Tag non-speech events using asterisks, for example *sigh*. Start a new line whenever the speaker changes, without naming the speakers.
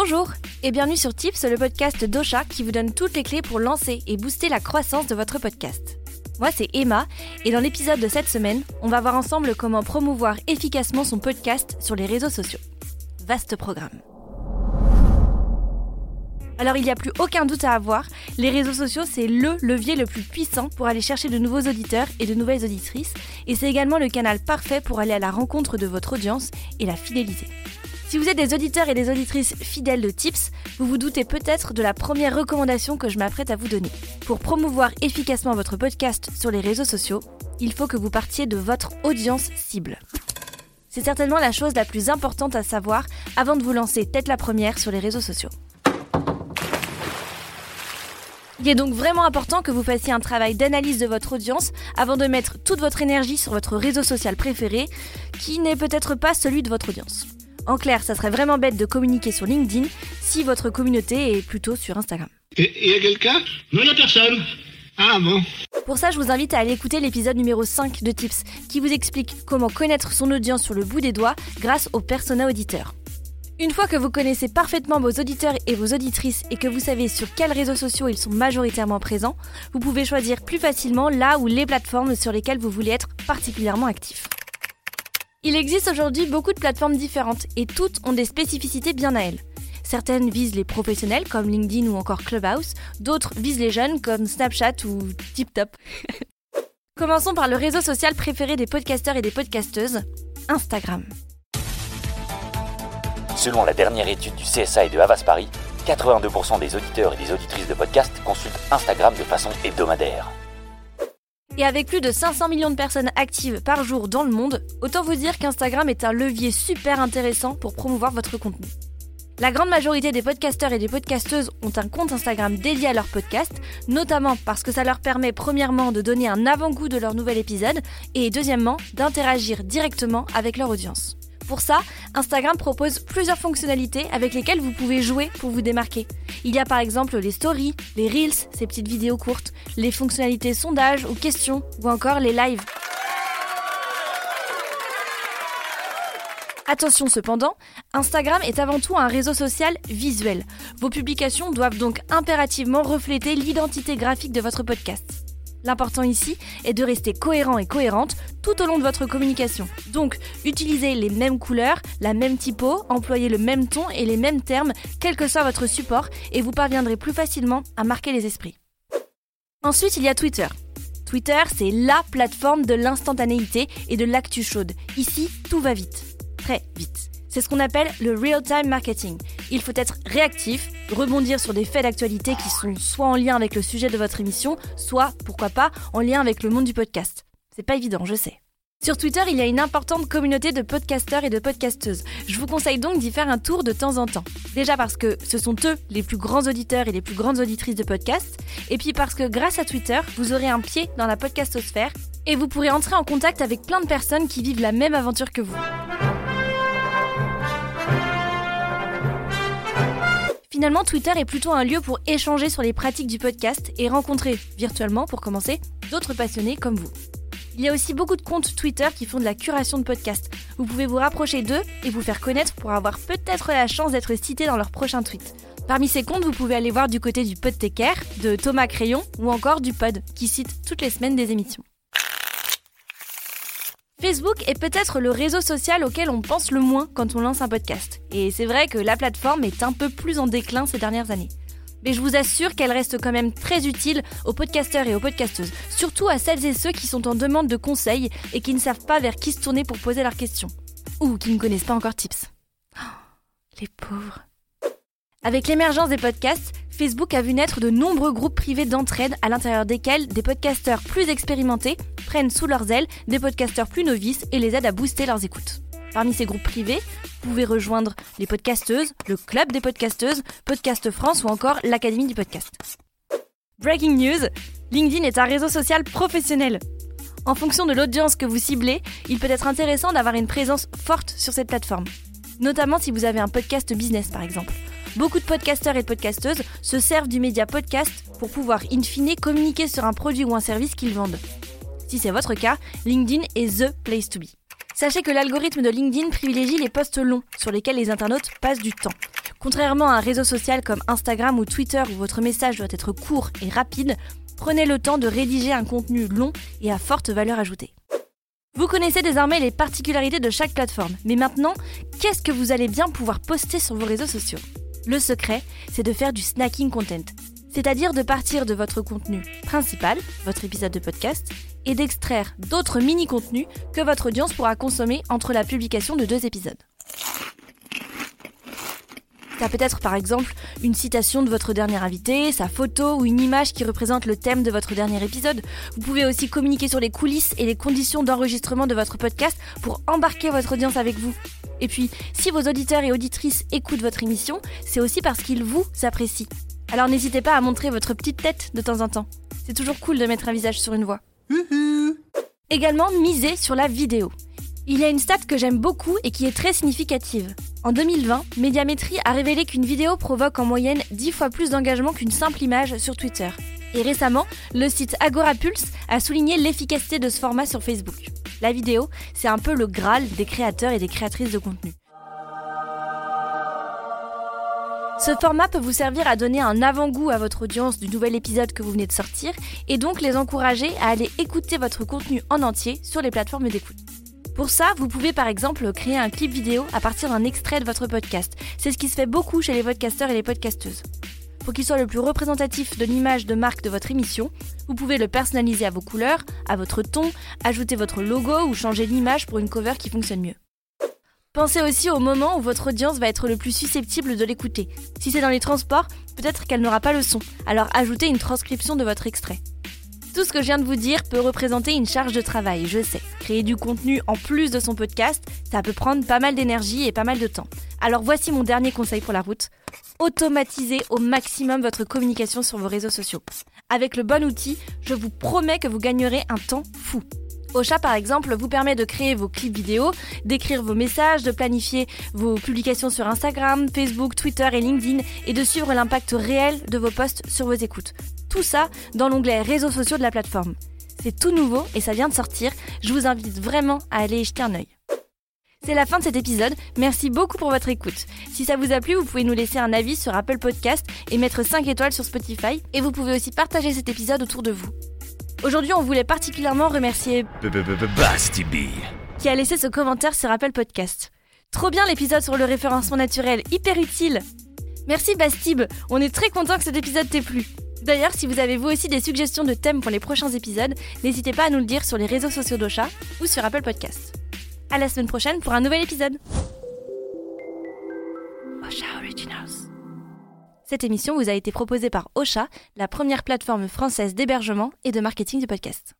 Bonjour et bienvenue sur Tips, le podcast d'Ocha qui vous donne toutes les clés pour lancer et booster la croissance de votre podcast. Moi, c'est Emma et dans l'épisode de cette semaine, on va voir ensemble comment promouvoir efficacement son podcast sur les réseaux sociaux. Vaste programme. Alors il n'y a plus aucun doute à avoir, les réseaux sociaux c'est le levier le plus puissant pour aller chercher de nouveaux auditeurs et de nouvelles auditrices, et c'est également le canal parfait pour aller à la rencontre de votre audience et la fidéliser. Si vous êtes des auditeurs et des auditrices fidèles de Tips, vous vous doutez peut-être de la première recommandation que je m'apprête à vous donner. Pour promouvoir efficacement votre podcast sur les réseaux sociaux, il faut que vous partiez de votre audience cible. C'est certainement la chose la plus importante à savoir avant de vous lancer tête la première sur les réseaux sociaux. Il est donc vraiment important que vous fassiez un travail d'analyse de votre audience avant de mettre toute votre énergie sur votre réseau social préféré, qui n'est peut-être pas celui de votre audience. En clair, ça serait vraiment bête de communiquer sur LinkedIn si votre communauté est plutôt sur Instagram.
Il y a quelqu'un Non, il n'y a personne. Ah bon
Pour ça, je vous invite à aller écouter l'épisode numéro 5 de Tips, qui vous explique comment connaître son audience sur le bout des doigts grâce au persona auditeur. Une fois que vous connaissez parfaitement vos auditeurs et vos auditrices et que vous savez sur quels réseaux sociaux ils sont majoritairement présents, vous pouvez choisir plus facilement là ou les plateformes sur lesquelles vous voulez être particulièrement actif. Il existe aujourd'hui beaucoup de plateformes différentes et toutes ont des spécificités bien à elles. Certaines visent les professionnels comme LinkedIn ou encore Clubhouse, d'autres visent les jeunes comme Snapchat ou TipTop. *laughs* Commençons par le réseau social préféré des podcasteurs et des podcasteuses, Instagram.
Selon la dernière étude du CSA et de Havas Paris, 82% des auditeurs et des auditrices de podcasts consultent Instagram de façon hebdomadaire.
Et avec plus de 500 millions de personnes actives par jour dans le monde, autant vous dire qu'Instagram est un levier super intéressant pour promouvoir votre contenu. La grande majorité des podcasteurs et des podcasteuses ont un compte Instagram dédié à leur podcast, notamment parce que ça leur permet premièrement de donner un avant-goût de leur nouvel épisode et deuxièmement d'interagir directement avec leur audience. Pour ça, Instagram propose plusieurs fonctionnalités avec lesquelles vous pouvez jouer pour vous démarquer. Il y a par exemple les stories, les reels, ces petites vidéos courtes, les fonctionnalités sondage ou questions, ou encore les lives. Attention cependant, Instagram est avant tout un réseau social visuel. Vos publications doivent donc impérativement refléter l'identité graphique de votre podcast. L'important ici est de rester cohérent et cohérente tout au long de votre communication. Donc, utilisez les mêmes couleurs, la même typo, employez le même ton et les mêmes termes, quel que soit votre support, et vous parviendrez plus facilement à marquer les esprits. Ensuite, il y a Twitter. Twitter, c'est LA plateforme de l'instantanéité et de l'actu chaude. Ici, tout va vite. Très vite. C'est ce qu'on appelle le real-time marketing. Il faut être réactif, rebondir sur des faits d'actualité qui sont soit en lien avec le sujet de votre émission, soit, pourquoi pas, en lien avec le monde du podcast. C'est pas évident, je sais. Sur Twitter, il y a une importante communauté de podcasteurs et de podcasteuses. Je vous conseille donc d'y faire un tour de temps en temps. Déjà parce que ce sont eux les plus grands auditeurs et les plus grandes auditrices de podcasts, et puis parce que grâce à Twitter, vous aurez un pied dans la podcastosphère et vous pourrez entrer en contact avec plein de personnes qui vivent la même aventure que vous. Finalement, Twitter est plutôt un lieu pour échanger sur les pratiques du podcast et rencontrer, virtuellement pour commencer, d'autres passionnés comme vous. Il y a aussi beaucoup de comptes Twitter qui font de la curation de podcasts. Vous pouvez vous rapprocher d'eux et vous faire connaître pour avoir peut-être la chance d'être cité dans leur prochain tweet. Parmi ces comptes, vous pouvez aller voir du côté du Podtaker, de Thomas Crayon ou encore du Pod, qui cite toutes les semaines des émissions. Facebook est peut-être le réseau social auquel on pense le moins quand on lance un podcast. Et c'est vrai que la plateforme est un peu plus en déclin ces dernières années. Mais je vous assure qu'elle reste quand même très utile aux podcasteurs et aux podcasteuses, surtout à celles et ceux qui sont en demande de conseils et qui ne savent pas vers qui se tourner pour poser leurs questions. Ou qui ne connaissent pas encore Tips. Oh, les pauvres. Avec l'émergence des podcasts, Facebook a vu naître de nombreux groupes privés d'entraide à l'intérieur desquels des podcasteurs plus expérimentés prennent sous leurs ailes des podcasteurs plus novices et les aident à booster leurs écoutes. Parmi ces groupes privés, vous pouvez rejoindre les podcasteuses, le club des podcasteuses, Podcast France ou encore l'Académie du podcast. Breaking news, LinkedIn est un réseau social professionnel. En fonction de l'audience que vous ciblez, il peut être intéressant d'avoir une présence forte sur cette plateforme. Notamment si vous avez un podcast business par exemple. Beaucoup de podcasteurs et de podcasteuses se servent du média podcast pour pouvoir in fine communiquer sur un produit ou un service qu'ils vendent. Si c'est votre cas, LinkedIn est the place to be. Sachez que l'algorithme de LinkedIn privilégie les posts longs sur lesquels les internautes passent du temps. Contrairement à un réseau social comme Instagram ou Twitter où votre message doit être court et rapide, prenez le temps de rédiger un contenu long et à forte valeur ajoutée. Vous connaissez désormais les particularités de chaque plateforme, mais maintenant, qu'est-ce que vous allez bien pouvoir poster sur vos réseaux sociaux? Le secret, c'est de faire du snacking content, c'est-à-dire de partir de votre contenu principal, votre épisode de podcast, et d'extraire d'autres mini-contenus que votre audience pourra consommer entre la publication de deux épisodes. Ça peut être par exemple une citation de votre dernier invité, sa photo ou une image qui représente le thème de votre dernier épisode. Vous pouvez aussi communiquer sur les coulisses et les conditions d'enregistrement de votre podcast pour embarquer votre audience avec vous. Et puis, si vos auditeurs et auditrices écoutent votre émission, c'est aussi parce qu'ils vous apprécient. Alors n'hésitez pas à montrer votre petite tête de temps en temps. C'est toujours cool de mettre un visage sur une voix. Également, misez sur la vidéo. Il y a une stat que j'aime beaucoup et qui est très significative. En 2020, Médiamétrie a révélé qu'une vidéo provoque en moyenne 10 fois plus d'engagement qu'une simple image sur Twitter. Et récemment, le site Agorapulse a souligné l'efficacité de ce format sur Facebook. La vidéo, c'est un peu le Graal des créateurs et des créatrices de contenu. Ce format peut vous servir à donner un avant-goût à votre audience du nouvel épisode que vous venez de sortir et donc les encourager à aller écouter votre contenu en entier sur les plateformes d'écoute. Pour ça, vous pouvez par exemple créer un clip vidéo à partir d'un extrait de votre podcast. C'est ce qui se fait beaucoup chez les podcasteurs et les podcasteuses. Pour qu'il soit le plus représentatif de l'image de marque de votre émission, vous pouvez le personnaliser à vos couleurs, à votre ton, ajouter votre logo ou changer l'image pour une cover qui fonctionne mieux. Pensez aussi au moment où votre audience va être le plus susceptible de l'écouter. Si c'est dans les transports, peut-être qu'elle n'aura pas le son, alors ajoutez une transcription de votre extrait. Tout ce que je viens de vous dire peut représenter une charge de travail, je sais. Créer du contenu en plus de son podcast, ça peut prendre pas mal d'énergie et pas mal de temps. Alors voici mon dernier conseil pour la route. Automatisez au maximum votre communication sur vos réseaux sociaux. Avec le bon outil, je vous promets que vous gagnerez un temps fou. Ocha, par exemple, vous permet de créer vos clips vidéo, d'écrire vos messages, de planifier vos publications sur Instagram, Facebook, Twitter et LinkedIn et de suivre l'impact réel de vos posts sur vos écoutes. Tout ça dans l'onglet réseaux sociaux de la plateforme. C'est tout nouveau et ça vient de sortir. Je vous invite vraiment à aller jeter un œil. C'est la fin de cet épisode. Merci beaucoup pour votre écoute. Si ça vous a plu, vous pouvez nous laisser un avis sur Apple Podcast et mettre 5 étoiles sur Spotify. Et vous pouvez aussi partager cet épisode autour de vous. Aujourd'hui, on voulait particulièrement remercier
Bastibie.
qui a laissé ce commentaire sur Apple Podcast. Trop bien l'épisode sur le référencement naturel, hyper utile. Merci Bastib, on est très content que cet épisode t'ait plu. D'ailleurs, si vous avez vous aussi des suggestions de thèmes pour les prochains épisodes, n'hésitez pas à nous le dire sur les réseaux sociaux d'Ocha ou sur Apple Podcast. À la semaine prochaine pour un nouvel épisode. Ocha Originals. Cette émission vous a été proposée par Ocha, la première plateforme française d'hébergement et de marketing du podcast.